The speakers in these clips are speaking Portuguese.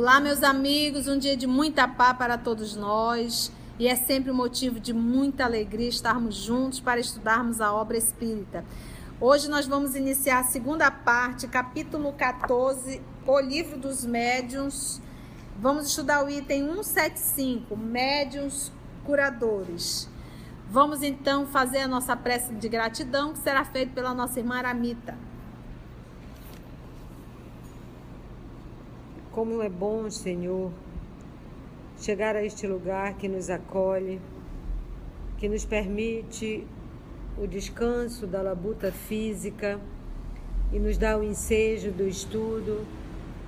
Olá, meus amigos, um dia de muita paz para todos nós e é sempre um motivo de muita alegria estarmos juntos para estudarmos a obra espírita. Hoje nós vamos iniciar a segunda parte, capítulo 14, o livro dos médiuns. Vamos estudar o item 175, médiuns curadores. Vamos então fazer a nossa prece de gratidão, que será feita pela nossa irmã Aramita. Como é bom, Senhor, chegar a este lugar que nos acolhe, que nos permite o descanso da labuta física e nos dá o ensejo do estudo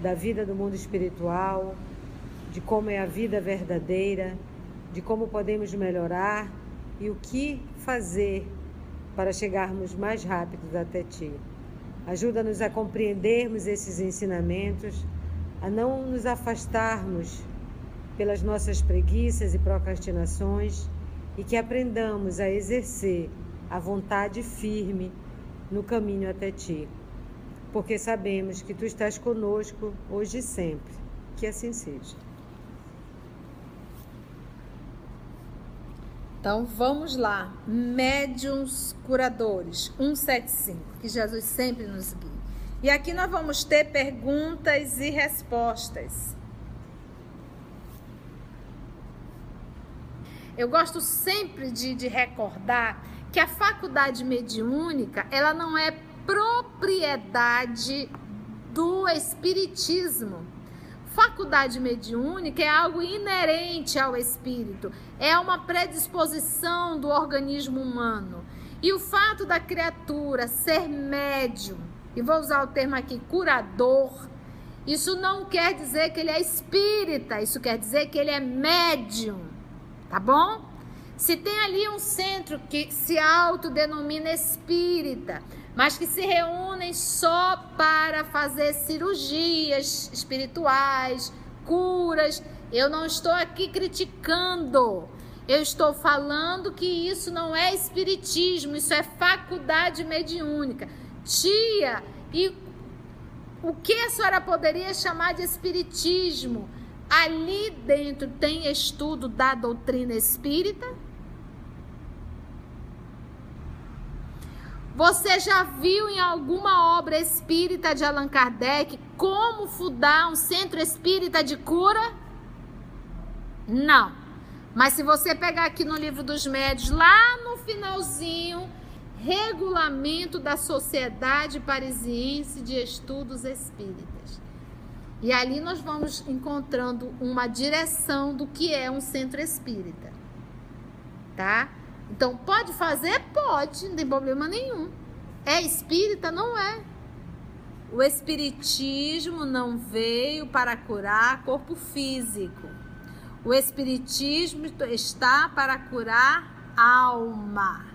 da vida do mundo espiritual, de como é a vida verdadeira, de como podemos melhorar e o que fazer para chegarmos mais rápidos até Ti. Ajuda-nos a compreendermos esses ensinamentos a não nos afastarmos pelas nossas preguiças e procrastinações e que aprendamos a exercer a vontade firme no caminho até ti. Porque sabemos que tu estás conosco hoje e sempre. Que assim seja. Então vamos lá, médiums curadores 175, que Jesus sempre nos guia. E aqui nós vamos ter perguntas e respostas. Eu gosto sempre de, de recordar que a faculdade mediúnica ela não é propriedade do espiritismo. Faculdade mediúnica é algo inerente ao espírito, é uma predisposição do organismo humano. E o fato da criatura ser médium e vou usar o termo aqui, curador, isso não quer dizer que ele é espírita, isso quer dizer que ele é médium, tá bom? Se tem ali um centro que se autodenomina espírita, mas que se reúnem só para fazer cirurgias espirituais, curas, eu não estou aqui criticando. Eu estou falando que isso não é espiritismo, isso é faculdade mediúnica tia, e o que a senhora poderia chamar de espiritismo? Ali dentro tem estudo da doutrina espírita? Você já viu em alguma obra espírita de Allan Kardec como fundar um centro espírita de cura? Não. Mas se você pegar aqui no livro dos médios, lá no finalzinho, Regulamento da Sociedade Parisiense de Estudos Espíritas. E ali nós vamos encontrando uma direção do que é um centro espírita. Tá? Então, pode fazer? Pode, não tem problema nenhum. É espírita? Não é. O espiritismo não veio para curar corpo físico. O espiritismo está para curar alma.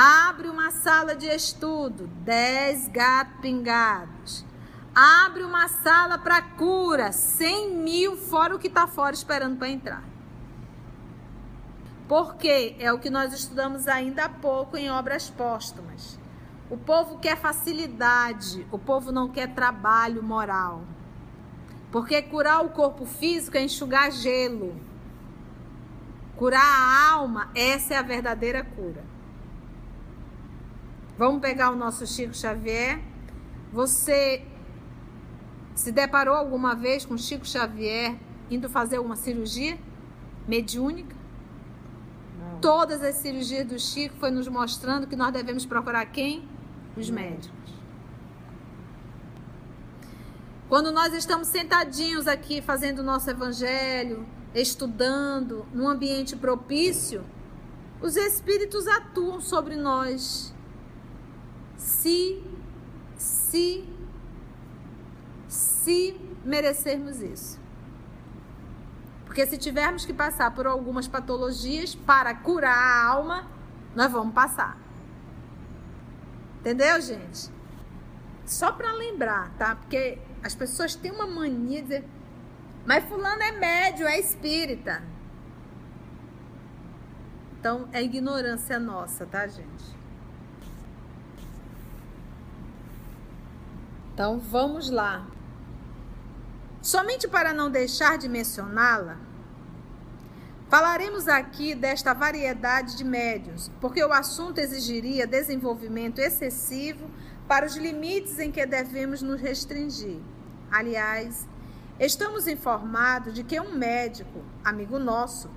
Abre uma sala de estudo, 10 gatos pingados. Abre uma sala para cura, 100 mil, fora o que está fora esperando para entrar. Porque é o que nós estudamos ainda há pouco em obras póstumas. O povo quer facilidade, o povo não quer trabalho moral. Porque curar o corpo físico é enxugar gelo. Curar a alma, essa é a verdadeira cura. Vamos pegar o nosso Chico Xavier. Você se deparou alguma vez com Chico Xavier indo fazer uma cirurgia mediúnica? Não. Todas as cirurgias do Chico foi nos mostrando que nós devemos procurar quem? Os médicos. Quando nós estamos sentadinhos aqui fazendo o nosso evangelho, estudando, num ambiente propício, os espíritos atuam sobre nós se, se, se merecermos isso. Porque se tivermos que passar por algumas patologias para curar a alma, nós vamos passar. Entendeu, gente? Só para lembrar, tá? Porque as pessoas têm uma mania de mas fulano é médio, é espírita. Então, é ignorância nossa, tá, gente? Então vamos lá. Somente para não deixar de mencioná-la, falaremos aqui desta variedade de médios, porque o assunto exigiria desenvolvimento excessivo para os limites em que devemos nos restringir. Aliás, estamos informados de que um médico, amigo nosso,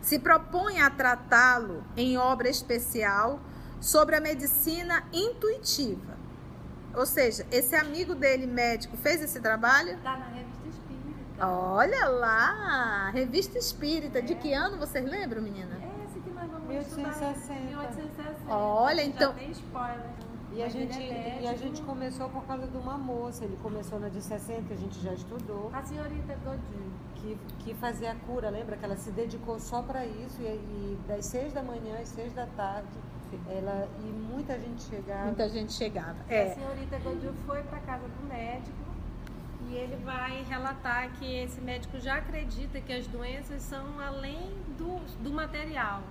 se propõe a tratá-lo em obra especial sobre a medicina intuitiva. Ou seja, esse amigo dele, médico, fez esse trabalho? Está na revista espírita. Olha lá, revista espírita. É. De que ano vocês lembram, menina? É esse que nós vamos 1860. estudar. 1860. Olha, então. Já tem spoiler. E a, gente, é e a gente começou por causa de uma moça. Ele começou na de 60, que a gente já estudou. A senhorita Godinho. Que, que fazia a cura, lembra? Que ela se dedicou só para isso. E, e das 6 da manhã às 6 da tarde ela, e muita gente chegava. Muita gente chegava. É. A senhorita Godil foi para casa do médico e ele vai relatar que esse médico já acredita que as doenças são além do, do material.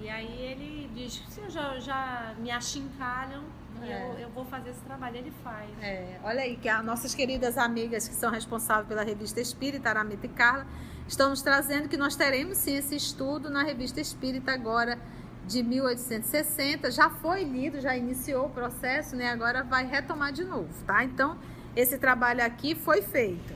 E aí ele diz, se já, já me achincalham, é. eu, eu, vou fazer esse trabalho. Ele faz. É. Olha aí, que as nossas queridas amigas que são responsáveis pela revista Espírita, Aramita e Carla, estão nos trazendo que nós teremos sim esse estudo na revista Espírita agora de 1860, já foi lido, já iniciou o processo, né? Agora vai retomar de novo, tá? Então, esse trabalho aqui foi feito.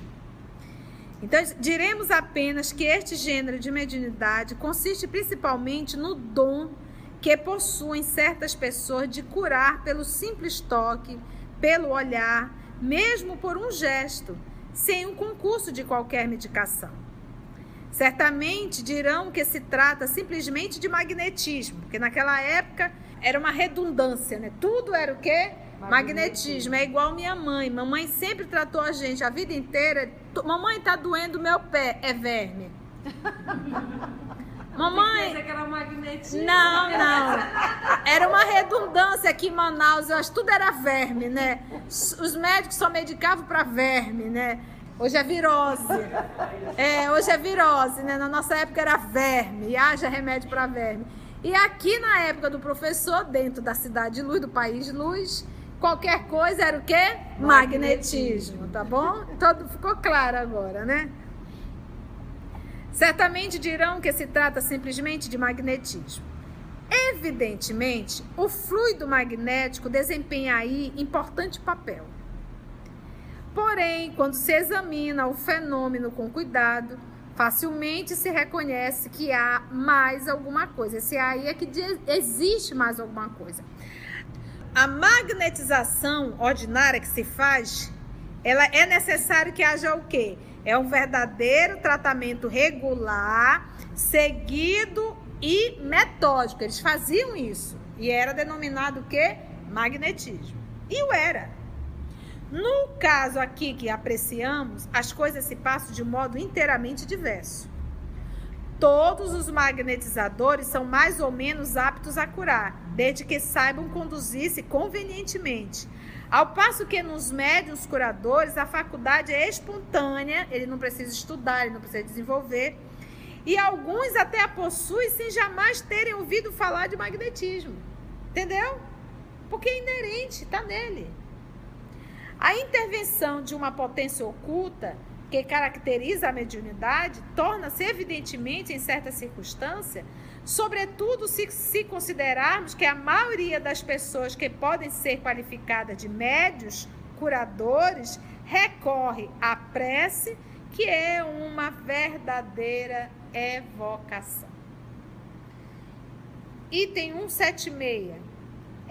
Então, diremos apenas que este gênero de mediunidade consiste principalmente no dom que possuem certas pessoas de curar pelo simples toque, pelo olhar, mesmo por um gesto, sem um concurso de qualquer medicação. Certamente dirão que se trata simplesmente de magnetismo, porque naquela época era uma redundância, né? Tudo era o quê? Magnetismo. magnetismo. É igual minha mãe. Mamãe sempre tratou a gente a vida inteira. Mamãe tá doendo meu pé, é verme. Mamãe. Que era magnetismo. Não, não. Era uma redundância aqui em Manaus. Eu acho que tudo era verme, né? Os médicos só medicavam para verme, né? Hoje é virose. É, hoje é virose, né? Na nossa época era verme, haja remédio para verme. E aqui na época do professor, dentro da cidade de luz, do país de luz, qualquer coisa era o quê? Magnetismo, tá bom? Todo ficou claro agora, né? Certamente dirão que se trata simplesmente de magnetismo. Evidentemente, o fluido magnético desempenha aí importante papel. Porém, quando se examina o fenômeno com cuidado, facilmente se reconhece que há mais alguma coisa. Esse aí é que existe mais alguma coisa. A magnetização ordinária que se faz, ela é necessário que haja o quê? É um verdadeiro tratamento regular, seguido e metódico. Eles faziam isso e era denominado o quê? Magnetismo. E o era. No caso aqui que apreciamos, as coisas se passam de modo inteiramente diverso. Todos os magnetizadores são mais ou menos aptos a curar, desde que saibam conduzir-se convenientemente. Ao passo que nos médios curadores a faculdade é espontânea, ele não precisa estudar, ele não precisa desenvolver. E alguns até a possuem sem jamais terem ouvido falar de magnetismo. Entendeu? Porque é inerente, está nele. A intervenção de uma potência oculta que caracteriza a mediunidade torna-se evidentemente em certa circunstância, sobretudo se, se considerarmos que a maioria das pessoas que podem ser qualificadas de médios, curadores, recorre à prece, que é uma verdadeira evocação. Item 176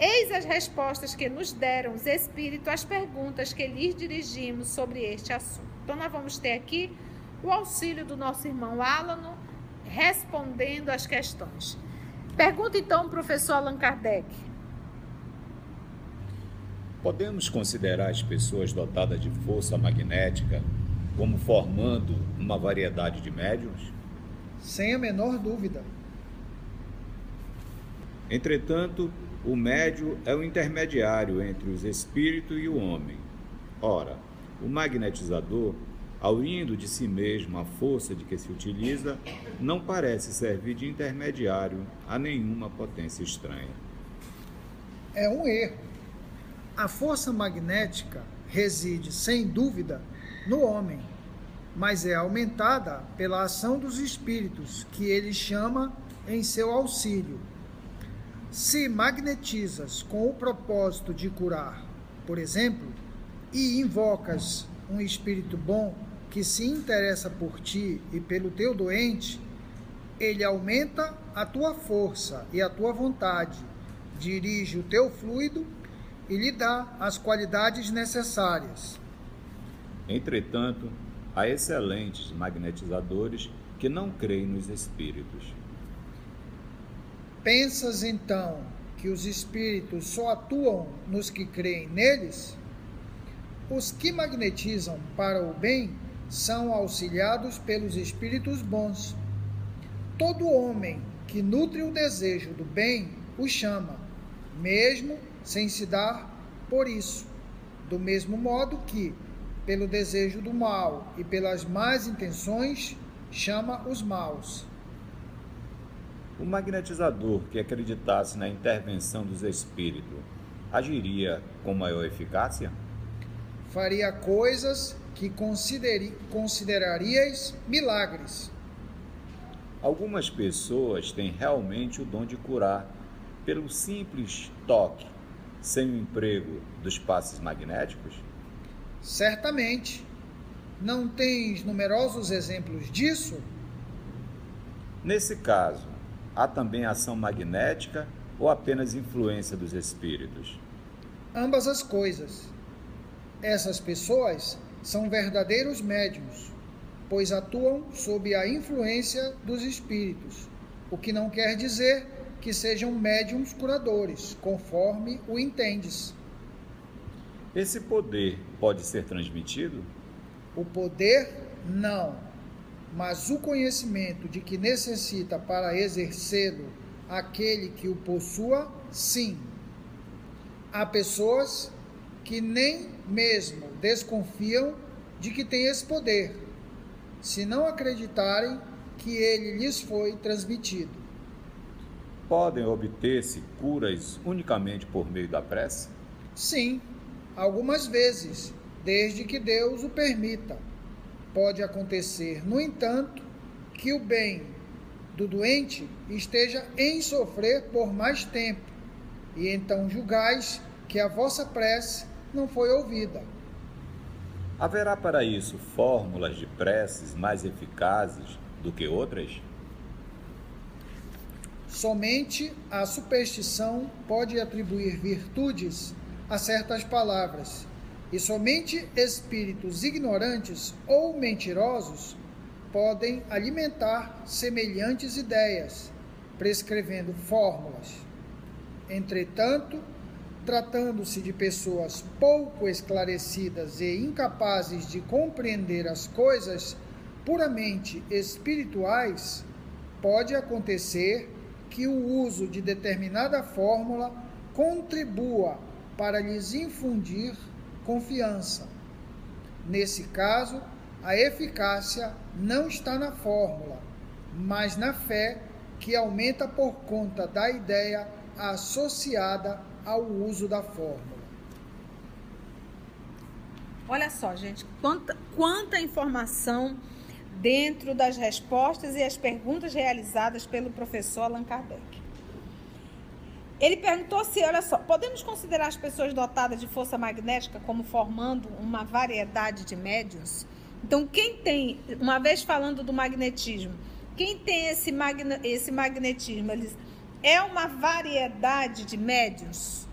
Eis as respostas que nos deram os espíritos às perguntas que lhes dirigimos sobre este assunto. Então, nós vamos ter aqui o auxílio do nosso irmão Alano respondendo às questões. Pergunta então o professor Allan Kardec. Podemos considerar as pessoas dotadas de força magnética como formando uma variedade de médiums? Sem a menor dúvida. Entretanto, o médio é o intermediário entre os espíritos e o homem. Ora, o magnetizador, ao indo de si mesmo a força de que se utiliza, não parece servir de intermediário a nenhuma potência estranha. É um erro. A força magnética reside, sem dúvida, no homem, mas é aumentada pela ação dos espíritos, que ele chama em seu auxílio. Se magnetizas com o propósito de curar, por exemplo, e invocas um espírito bom que se interessa por ti e pelo teu doente, ele aumenta a tua força e a tua vontade, dirige o teu fluido e lhe dá as qualidades necessárias. Entretanto, há excelentes magnetizadores que não creem nos espíritos. Pensas então que os espíritos só atuam nos que creem neles? Os que magnetizam para o bem são auxiliados pelos espíritos bons. Todo homem que nutre o desejo do bem o chama, mesmo sem se dar por isso. Do mesmo modo que, pelo desejo do mal e pelas más intenções, chama os maus. O magnetizador que acreditasse na intervenção dos espíritos agiria com maior eficácia? Faria coisas que considerarias milagres. Algumas pessoas têm realmente o dom de curar pelo simples toque, sem o emprego dos passes magnéticos? Certamente. Não tens numerosos exemplos disso? Nesse caso, há também ação magnética ou apenas influência dos espíritos? Ambas as coisas. Essas pessoas são verdadeiros médiums pois atuam sob a influência dos espíritos, o que não quer dizer que sejam médiums curadores, conforme o entendes. Esse poder pode ser transmitido? O poder, não. Mas o conhecimento de que necessita para exercê-lo aquele que o possua, sim. Há pessoas que nem mesmo desconfiam de que tem esse poder, se não acreditarem que ele lhes foi transmitido. Podem obter-se curas unicamente por meio da prece? Sim, algumas vezes, desde que Deus o permita. Pode acontecer, no entanto, que o bem do doente esteja em sofrer por mais tempo, e então julgais que a vossa prece não foi ouvida. Haverá para isso fórmulas de preces mais eficazes do que outras? Somente a superstição pode atribuir virtudes a certas palavras, e somente espíritos ignorantes ou mentirosos podem alimentar semelhantes ideias, prescrevendo fórmulas. Entretanto, tratando-se de pessoas pouco esclarecidas e incapazes de compreender as coisas puramente espirituais, pode acontecer que o uso de determinada fórmula contribua para lhes infundir confiança. Nesse caso, a eficácia não está na fórmula, mas na fé que aumenta por conta da ideia associada ao uso da fórmula. Olha só, gente, quanta, quanta informação dentro das respostas e as perguntas realizadas pelo professor Allan Kardec. Ele perguntou se, olha só, podemos considerar as pessoas dotadas de força magnética como formando uma variedade de médiums? Então, quem tem, uma vez falando do magnetismo, quem tem esse, magne, esse magnetismo, eles é uma variedade de médios.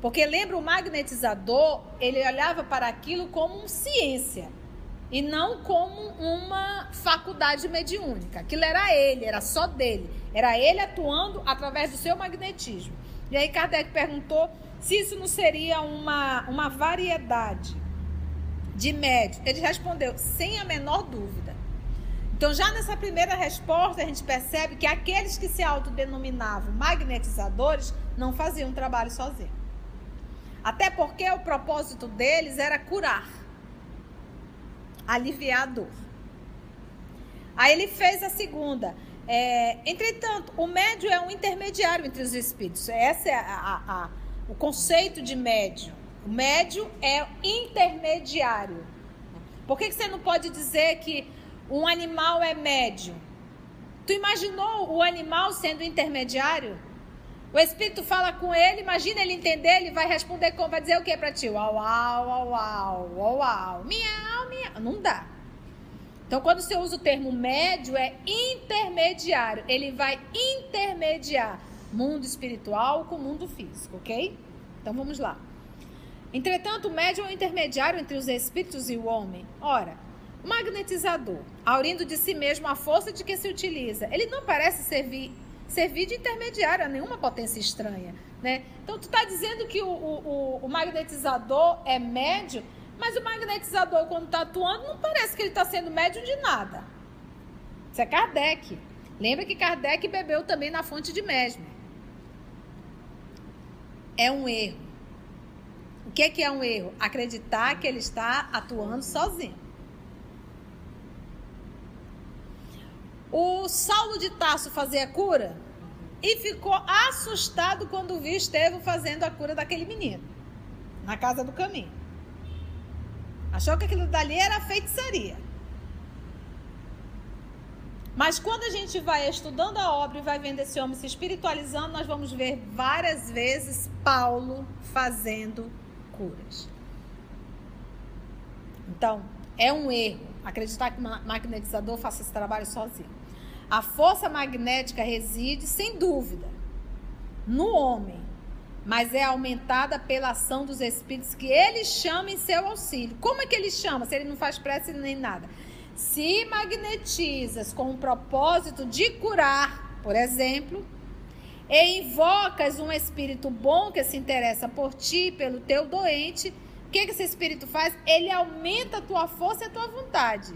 Porque lembra o magnetizador, ele olhava para aquilo como ciência e não como uma faculdade mediúnica. Aquilo era ele, era só dele. Era ele atuando através do seu magnetismo. E aí Kardec perguntou se isso não seria uma, uma variedade de médios. Ele respondeu, sem a menor dúvida. Então, já nessa primeira resposta, a gente percebe que aqueles que se autodenominavam magnetizadores não faziam trabalho sozinhos. Até porque o propósito deles era curar, aliviar a dor. Aí ele fez a segunda. É, entretanto, o médio é um intermediário entre os espíritos. Esse é a, a, a, o conceito de médio. O médio é intermediário Por que, que você não pode dizer que um animal é médio? Tu imaginou o animal sendo intermediário? O Espírito fala com ele, imagina ele entender, ele vai responder como? Vai dizer o que para ti? Uau, uau, uau, uau, uau, uau, miau, miau. Não dá. Então, quando você usa o termo médio, é intermediário. Ele vai intermediar mundo espiritual com mundo físico, ok? Então, vamos lá. Entretanto, o médio é o intermediário entre os espíritos e o homem. Ora, o magnetizador, aurindo de si mesmo a força de que se utiliza, ele não parece servir servir de intermediário a nenhuma potência estranha. Né? Então, tu está dizendo que o, o, o, magnetizador é médio, mas o magnetizador, quando está atuando, não parece que ele está sendo médio de nada. Isso é Kardec. Lembra que Kardec bebeu também na fonte de Mesmer. É um erro. O que é, que é um erro? Acreditar que ele está atuando sozinho. O Saulo de Tarso fazia a cura e ficou assustado quando viu Estevão fazendo a cura daquele menino na casa do caminho. Achou que aquilo dali era feitiçaria. Mas quando a gente vai estudando a obra e vai vendo esse homem se espiritualizando, nós vamos ver várias vezes Paulo fazendo curas. Então, é um erro acreditar que o magnetizador faça esse trabalho sozinho. A força magnética reside, sem dúvida, no homem, mas é aumentada pela ação dos espíritos que ele chama em seu auxílio. Como é que ele chama? Se ele não faz prece nem nada. Se magnetizas com o propósito de curar, por exemplo, e invocas um espírito bom que se interessa por ti, pelo teu doente, o que, que esse espírito faz? Ele aumenta a tua força e a tua vontade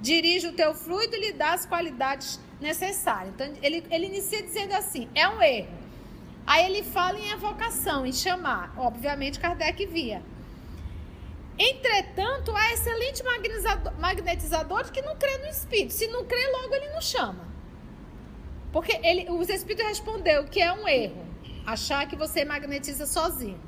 dirige o teu fluido e lhe dá as qualidades necessárias. Então, ele, ele inicia dizendo assim: é um erro. Aí ele fala em evocação, em chamar. Obviamente, Kardec via. Entretanto, há excelentes magnetizadores que não crê no espírito. Se não crê, logo ele não chama. Porque ele, os espíritos respondeu que é um erro achar que você magnetiza sozinho.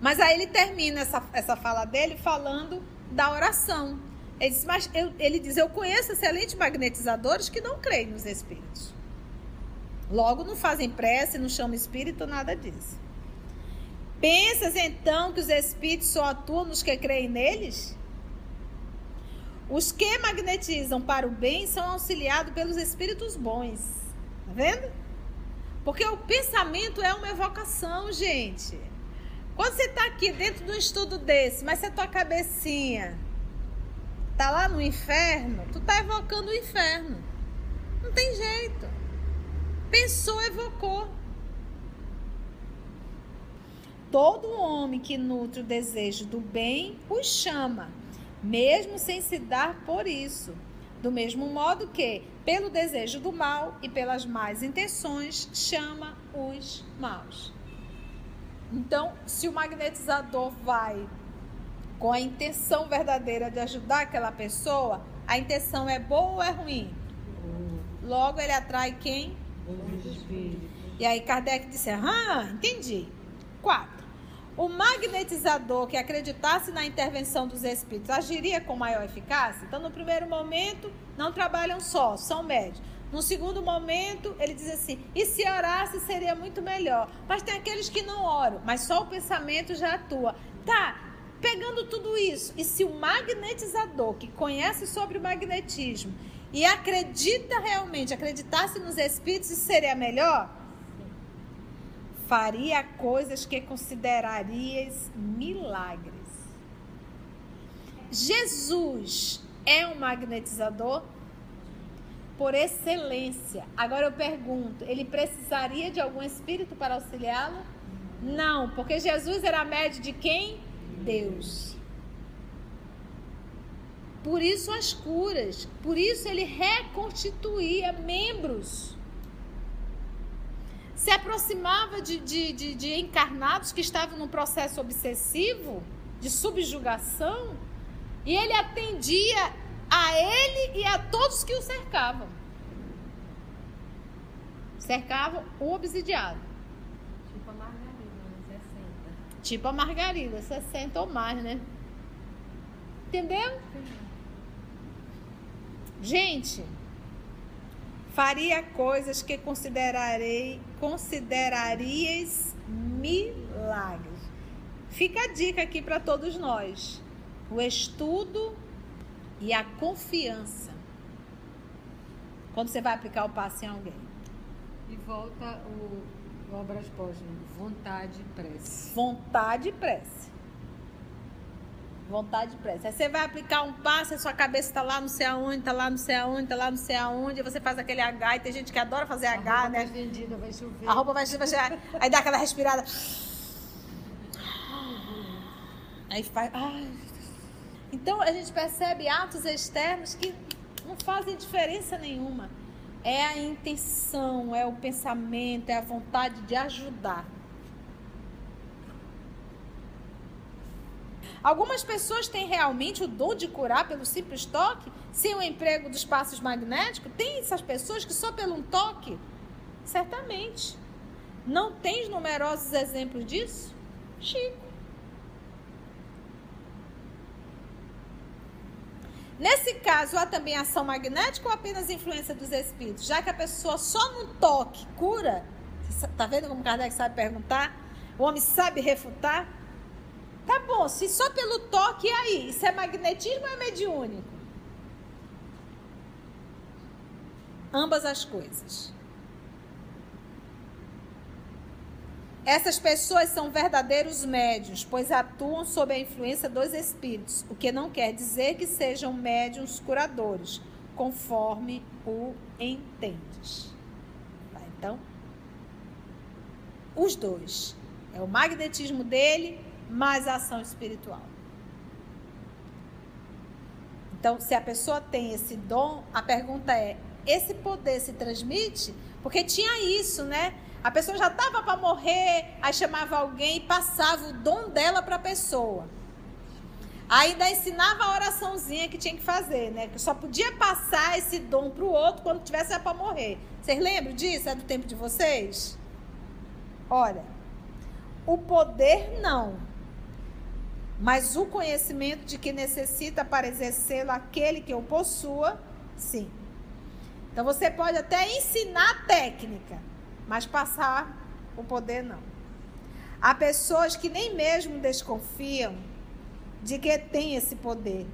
Mas aí ele termina essa, essa fala dele falando da oração. Ele diz, mas eu, ele diz: Eu conheço excelentes magnetizadores que não creem nos espíritos. Logo, não fazem prece, não chamam espírito, nada disso. Pensas então que os espíritos só atuam nos que creem neles? Os que magnetizam para o bem são auxiliados pelos espíritos bons. Tá vendo? Porque o pensamento é uma evocação, gente. Quando você está aqui dentro de um estudo desse, mas você tua cabecinha tá lá no inferno, tu tá evocando o inferno. Não tem jeito. Pensou, evocou. Todo homem que nutre o desejo do bem os chama, mesmo sem se dar por isso. Do mesmo modo que, pelo desejo do mal e pelas más intenções, chama os maus. Então, se o magnetizador vai com a intenção verdadeira de ajudar aquela pessoa, a intenção é boa ou é ruim? Logo ele atrai quem? E aí Kardec disse: Ah, entendi. Quatro. O magnetizador que acreditasse na intervenção dos espíritos agiria com maior eficácia? Então, no primeiro momento, não trabalham só, são médios. No segundo momento, ele diz assim: e se orasse seria muito melhor. Mas tem aqueles que não oram, mas só o pensamento já atua. Tá, Pegando tudo isso, e se o magnetizador que conhece sobre o magnetismo e acredita realmente, acreditasse nos espíritos, isso seria melhor? Faria coisas que considerarias milagres. Jesus é um magnetizador por excelência. Agora eu pergunto, ele precisaria de algum espírito para auxiliá-lo? Não, porque Jesus era médio de quem? Deus. Por isso as curas, por isso ele reconstituía membros. Se aproximava de, de, de, de encarnados que estavam num processo obsessivo, de subjugação, e ele atendia a ele e a todos que o cercavam. Cercavam o obsidiado. Tipo a Margarida, 60 ou mais, né? Entendeu? Gente, faria coisas que considerarei considerarias milagres. Fica a dica aqui para todos nós. O estudo e a confiança. Quando você vai aplicar o passe em alguém. E volta o obras póstumas, vontade e prece. Vontade e prece. Vontade e prece. Aí você vai aplicar um passe, a sua cabeça está lá não sei aonde, tá lá não sei aonde, tá lá não sei aonde, e você faz aquele H, e tem gente que adora fazer A H, roupa né? tá vendida, vai chover. A roupa vai, vai chegar, aí dá aquela respirada. Aí faz. ai. Então a gente percebe atos externos que não fazem diferença nenhuma. É a intenção, é o pensamento, é a vontade de ajudar. Algumas pessoas têm realmente o dom de curar pelo simples toque, sem o emprego dos passos magnéticos. Tem essas pessoas que só pelo um toque? Certamente. Não tens numerosos exemplos disso? Chico. Nesse caso, há também ação magnética ou apenas influência dos espíritos? Já que a pessoa só no toque cura, tá vendo como Kardec sabe perguntar? O homem sabe refutar? Tá bom, se só pelo toque, e aí? Isso é magnetismo ou é mediúnico? Ambas as coisas. Essas pessoas são verdadeiros médios, pois atuam sob a influência dos espíritos, o que não quer dizer que sejam médiums curadores, conforme o entendes. Tá, então, os dois. É o magnetismo dele, mais a ação espiritual. Então, se a pessoa tem esse dom, a pergunta é: esse poder se transmite? Porque tinha isso, né? A pessoa já estava para morrer, aí chamava alguém e passava o dom dela para a pessoa. Ainda ensinava a oraçãozinha que tinha que fazer, né? Que só podia passar esse dom para o outro quando tivesse para morrer. Vocês lembram disso? É do tempo de vocês? Olha, o poder não, mas o conhecimento de que necessita para exercê-lo aquele que o possua, sim. Então você pode até ensinar técnica, mas passar o poder não. Há pessoas que nem mesmo desconfiam de que tem esse poder,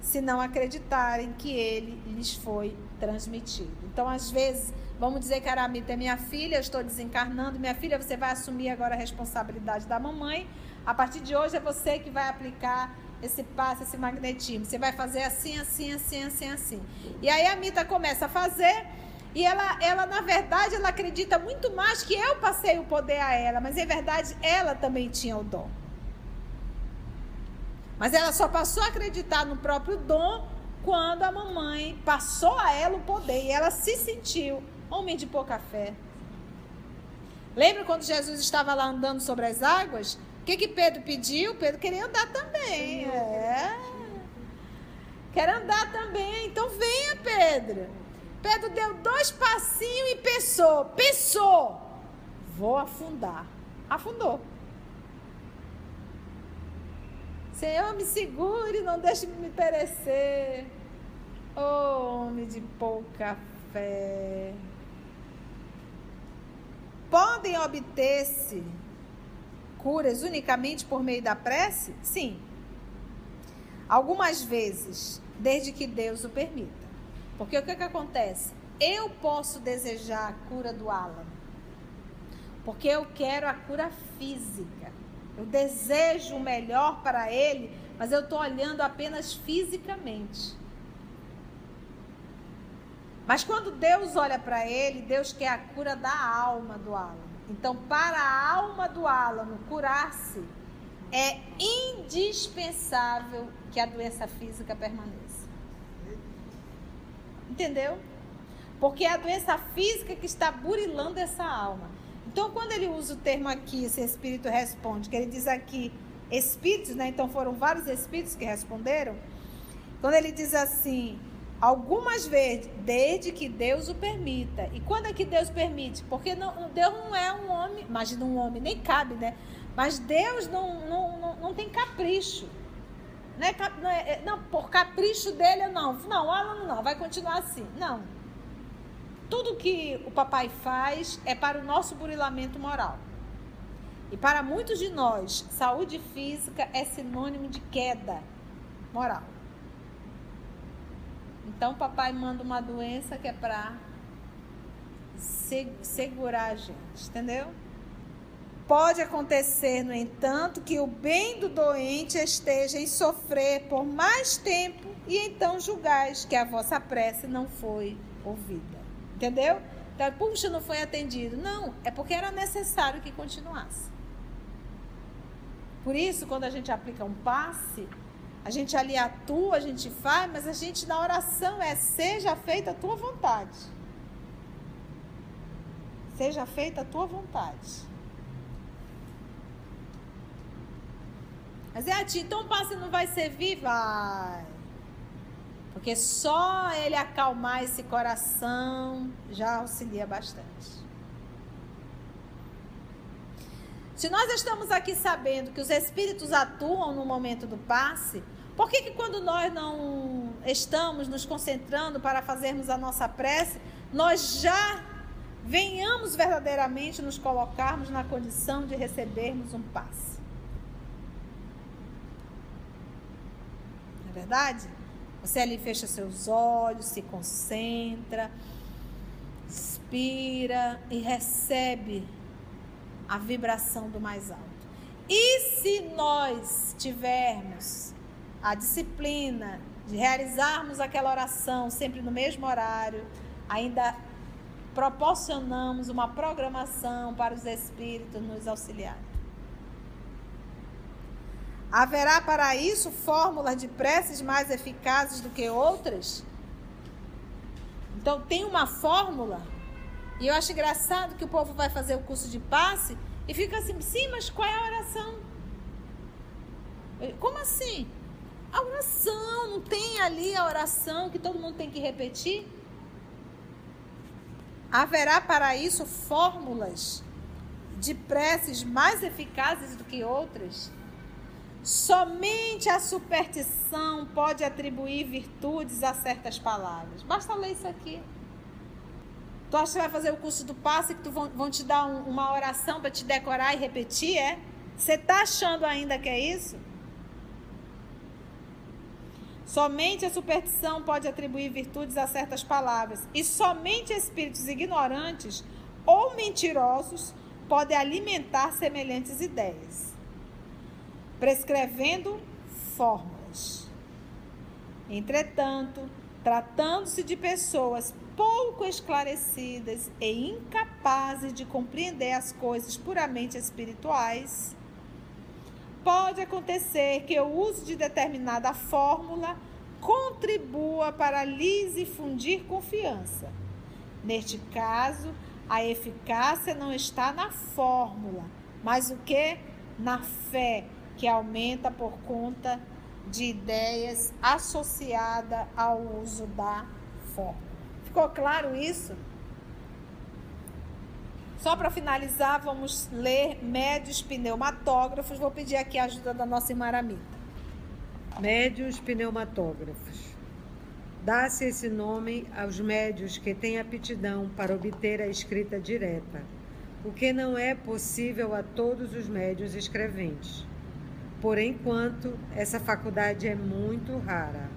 se não acreditarem que ele lhes foi transmitido. Então, às vezes, vamos dizer que Aramita é minha filha, eu estou desencarnando, minha filha, você vai assumir agora a responsabilidade da mamãe. A partir de hoje é você que vai aplicar esse passe, esse magnetismo. Você vai fazer assim, assim, assim, assim, assim. E aí a Mita começa a fazer e ela, ela, na verdade, ela acredita muito mais que eu passei o poder a ela, mas em verdade ela também tinha o dom. Mas ela só passou a acreditar no próprio dom quando a mamãe passou a ela o poder e ela se sentiu homem de pouca fé. Lembra quando Jesus estava lá andando sobre as águas? O que, que Pedro pediu? Pedro queria andar também. É. Quer andar também. Então venha, Pedro. Pedro deu dois passinhos e pensou, pensou, vou afundar. Afundou. Senhor, me segure, não deixe me perecer. Oh, homem de pouca fé. Podem obter-se curas unicamente por meio da prece? Sim. Algumas vezes, desde que Deus o permita. Porque o que, que acontece? Eu posso desejar a cura do Alan. Porque eu quero a cura física. Eu desejo o melhor para ele, mas eu estou olhando apenas fisicamente. Mas quando Deus olha para ele, Deus quer a cura da alma do Alan. Então, para a alma do Alan curar-se, é indispensável que a doença física permaneça. Entendeu? Porque é a doença física que está burilando essa alma. Então, quando ele usa o termo aqui, esse espírito responde, que ele diz aqui espíritos, né? Então foram vários espíritos que responderam. Quando ele diz assim, algumas vezes, desde que Deus o permita. E quando é que Deus permite? Porque não, Deus não é um homem, imagina um homem, nem cabe, né? Mas Deus não, não, não, não tem capricho. Não, é, não, é, é, não, por capricho dele, não. Não, aluno não, vai continuar assim. Não. Tudo que o papai faz é para o nosso burilamento moral. E para muitos de nós, saúde física é sinônimo de queda moral. Então, papai manda uma doença que é para segurar a gente, entendeu? Pode acontecer, no entanto, que o bem do doente esteja em sofrer por mais tempo e então julgais que a vossa prece não foi ouvida. Entendeu? Então, puxa, não foi atendido. Não, é porque era necessário que continuasse. Por isso, quando a gente aplica um passe, a gente ali atua, a gente faz, mas a gente na oração é seja feita a tua vontade. Seja feita a tua vontade. Mas é a ti, então o passe não vai servir? Vai. Porque só ele acalmar esse coração já auxilia bastante. Se nós estamos aqui sabendo que os espíritos atuam no momento do passe, por que, que quando nós não estamos nos concentrando para fazermos a nossa prece, nós já venhamos verdadeiramente nos colocarmos na condição de recebermos um passe? Verdade? Você ali fecha seus olhos, se concentra, inspira e recebe a vibração do mais alto. E se nós tivermos a disciplina de realizarmos aquela oração sempre no mesmo horário, ainda proporcionamos uma programação para os espíritos nos auxiliarem. Haverá para isso fórmulas de preces mais eficazes do que outras? Então tem uma fórmula. E eu acho engraçado que o povo vai fazer o curso de passe e fica assim, sim, mas qual é a oração? Como assim? A oração, não tem ali a oração que todo mundo tem que repetir? Haverá para isso fórmulas de preces mais eficazes do que outras? Somente a superstição pode atribuir virtudes a certas palavras. Basta ler isso aqui. Tu acha que vai fazer o curso do passe que tu vão, vão te dar um, uma oração para te decorar e repetir, é? Você tá achando ainda que é isso? Somente a superstição pode atribuir virtudes a certas palavras e somente espíritos ignorantes ou mentirosos podem alimentar semelhantes ideias prescrevendo fórmulas. Entretanto, tratando-se de pessoas pouco esclarecidas e incapazes de compreender as coisas puramente espirituais, pode acontecer que o uso de determinada fórmula contribua para lhes infundir confiança. Neste caso, a eficácia não está na fórmula, mas o que? Na fé que aumenta por conta de ideias associadas ao uso da forma. Ficou claro isso? Só para finalizar, vamos ler médios pneumatógrafos. Vou pedir aqui a ajuda da nossa irmã. Médios pneumatógrafos. Dá-se esse nome aos médios que têm aptidão para obter a escrita direta, o que não é possível a todos os médios escreventes por enquanto, essa faculdade é muito rara.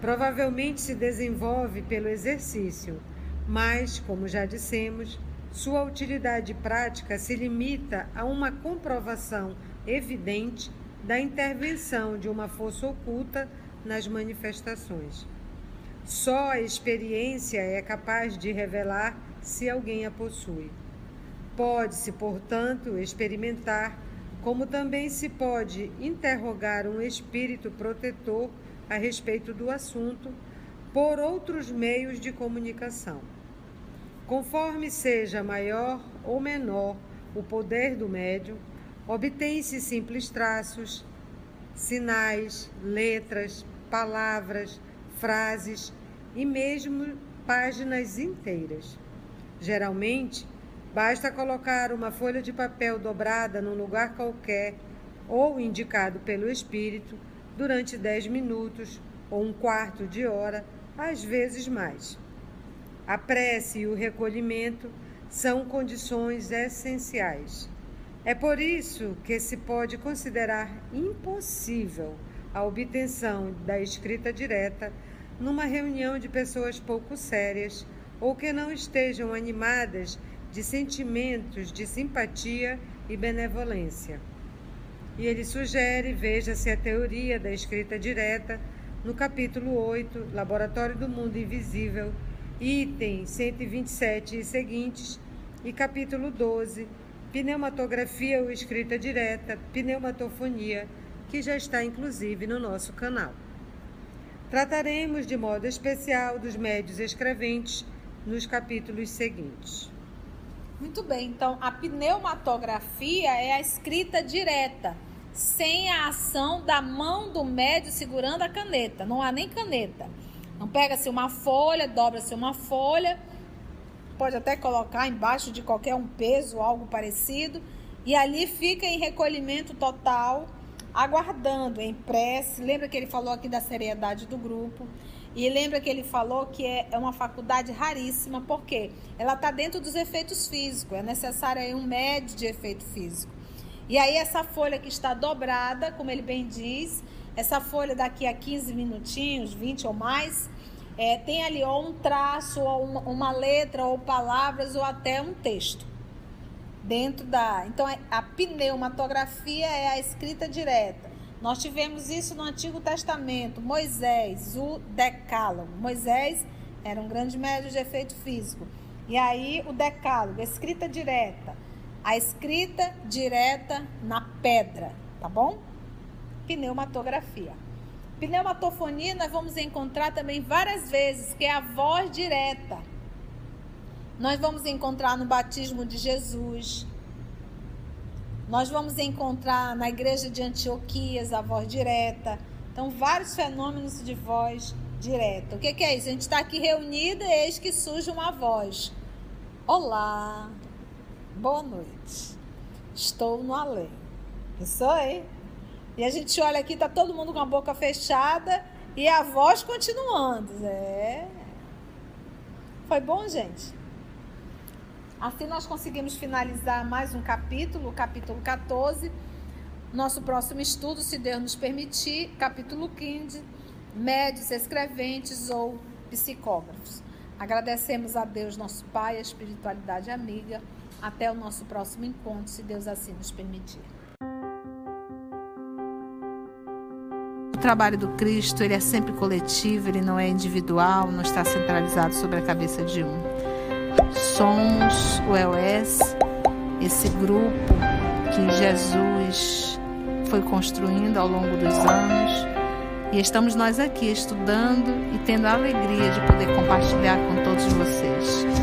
Provavelmente se desenvolve pelo exercício, mas, como já dissemos, sua utilidade prática se limita a uma comprovação evidente da intervenção de uma força oculta nas manifestações. Só a experiência é capaz de revelar se alguém a possui. Pode-se, portanto, experimentar como também se pode interrogar um espírito protetor a respeito do assunto por outros meios de comunicação. Conforme seja maior ou menor o poder do médium, obtém-se simples traços, sinais, letras, palavras, frases e mesmo páginas inteiras. Geralmente, Basta colocar uma folha de papel dobrada num lugar qualquer ou indicado pelo espírito durante 10 minutos ou um quarto de hora, às vezes mais. A prece e o recolhimento são condições essenciais. É por isso que se pode considerar impossível a obtenção da escrita direta numa reunião de pessoas pouco sérias ou que não estejam animadas de sentimentos de simpatia e benevolência. E ele sugere, veja-se a teoria da escrita direta no capítulo 8, Laboratório do Mundo Invisível, item 127 e seguintes, e capítulo 12, Pneumatografia ou escrita direta, pneumatofonia, que já está inclusive no nosso canal. Trataremos de modo especial dos médios escreventes nos capítulos seguintes. Muito bem, então a pneumatografia é a escrita direta, sem a ação da mão do médio segurando a caneta. Não há nem caneta. Não pega-se uma folha, dobra-se uma folha, pode até colocar embaixo de qualquer um peso, algo parecido, e ali fica em recolhimento total, aguardando em prece. Lembra que ele falou aqui da seriedade do grupo? E lembra que ele falou que é, é uma faculdade raríssima, porque ela está dentro dos efeitos físicos, é necessário um médio de efeito físico. E aí, essa folha que está dobrada, como ele bem diz, essa folha daqui a 15 minutinhos, 20 ou mais, é, tem ali ou um traço, ou uma, uma letra, ou palavras, ou até um texto dentro da. Então, é, a pneumatografia é a escrita direta. Nós tivemos isso no Antigo Testamento, Moisés, o Decálogo. Moisés era um grande médio de efeito físico. E aí o Decálogo, escrita direta. A escrita direta na pedra, tá bom? Pneumatografia. Pneumatofonia nós vamos encontrar também várias vezes, que é a voz direta. Nós vamos encontrar no batismo de Jesus, nós vamos encontrar na igreja de Antioquias a voz direta. Então, vários fenômenos de voz direta. O que, que é isso? A gente está aqui reunida e eis que surge uma voz. Olá, boa noite. Estou no além. Isso aí. E a gente olha aqui, tá todo mundo com a boca fechada e a voz continuando. É. Foi bom, gente? Assim nós conseguimos finalizar mais um capítulo, o capítulo 14. Nosso próximo estudo, se Deus nos permitir, capítulo 15, médios, escreventes ou psicógrafos. Agradecemos a Deus, nosso Pai, a espiritualidade amiga. Até o nosso próximo encontro, se Deus assim nos permitir. O trabalho do Cristo, ele é sempre coletivo, ele não é individual, não está centralizado sobre a cabeça de um. Somos o EOS, esse grupo que Jesus foi construindo ao longo dos anos. E estamos nós aqui estudando e tendo a alegria de poder compartilhar com todos vocês.